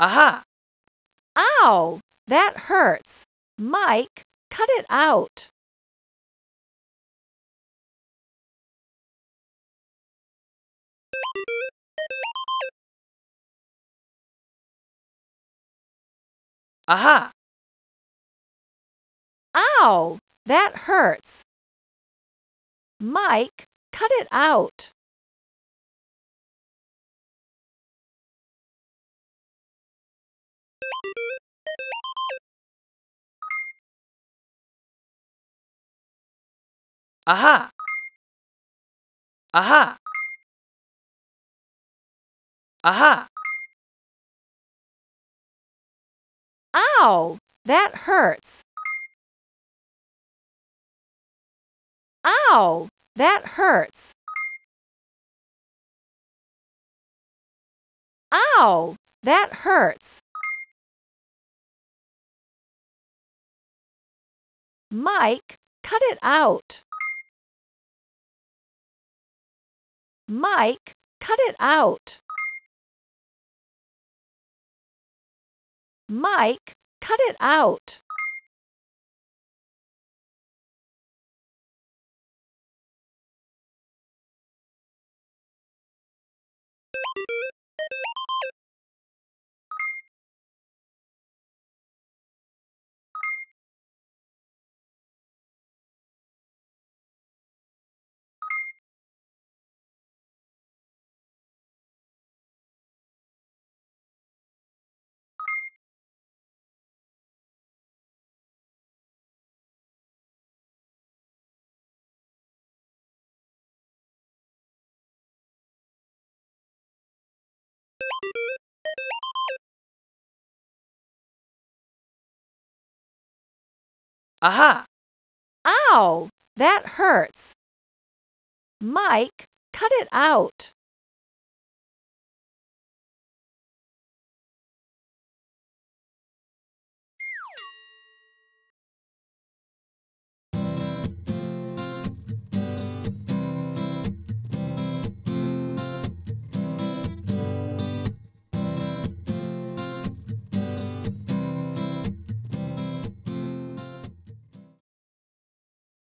Aha! Ow! That hurts. Mike, cut it out. Aha! Ow! That hurts. Mike, cut it out. Aha! Aha! Aha! Ow! That hurts. Ow! That hurts. Ow! That hurts. Mike, cut it out. Mike, cut it out. Mike, cut it out. Aha! Ow! That hurts. Mike, cut it out.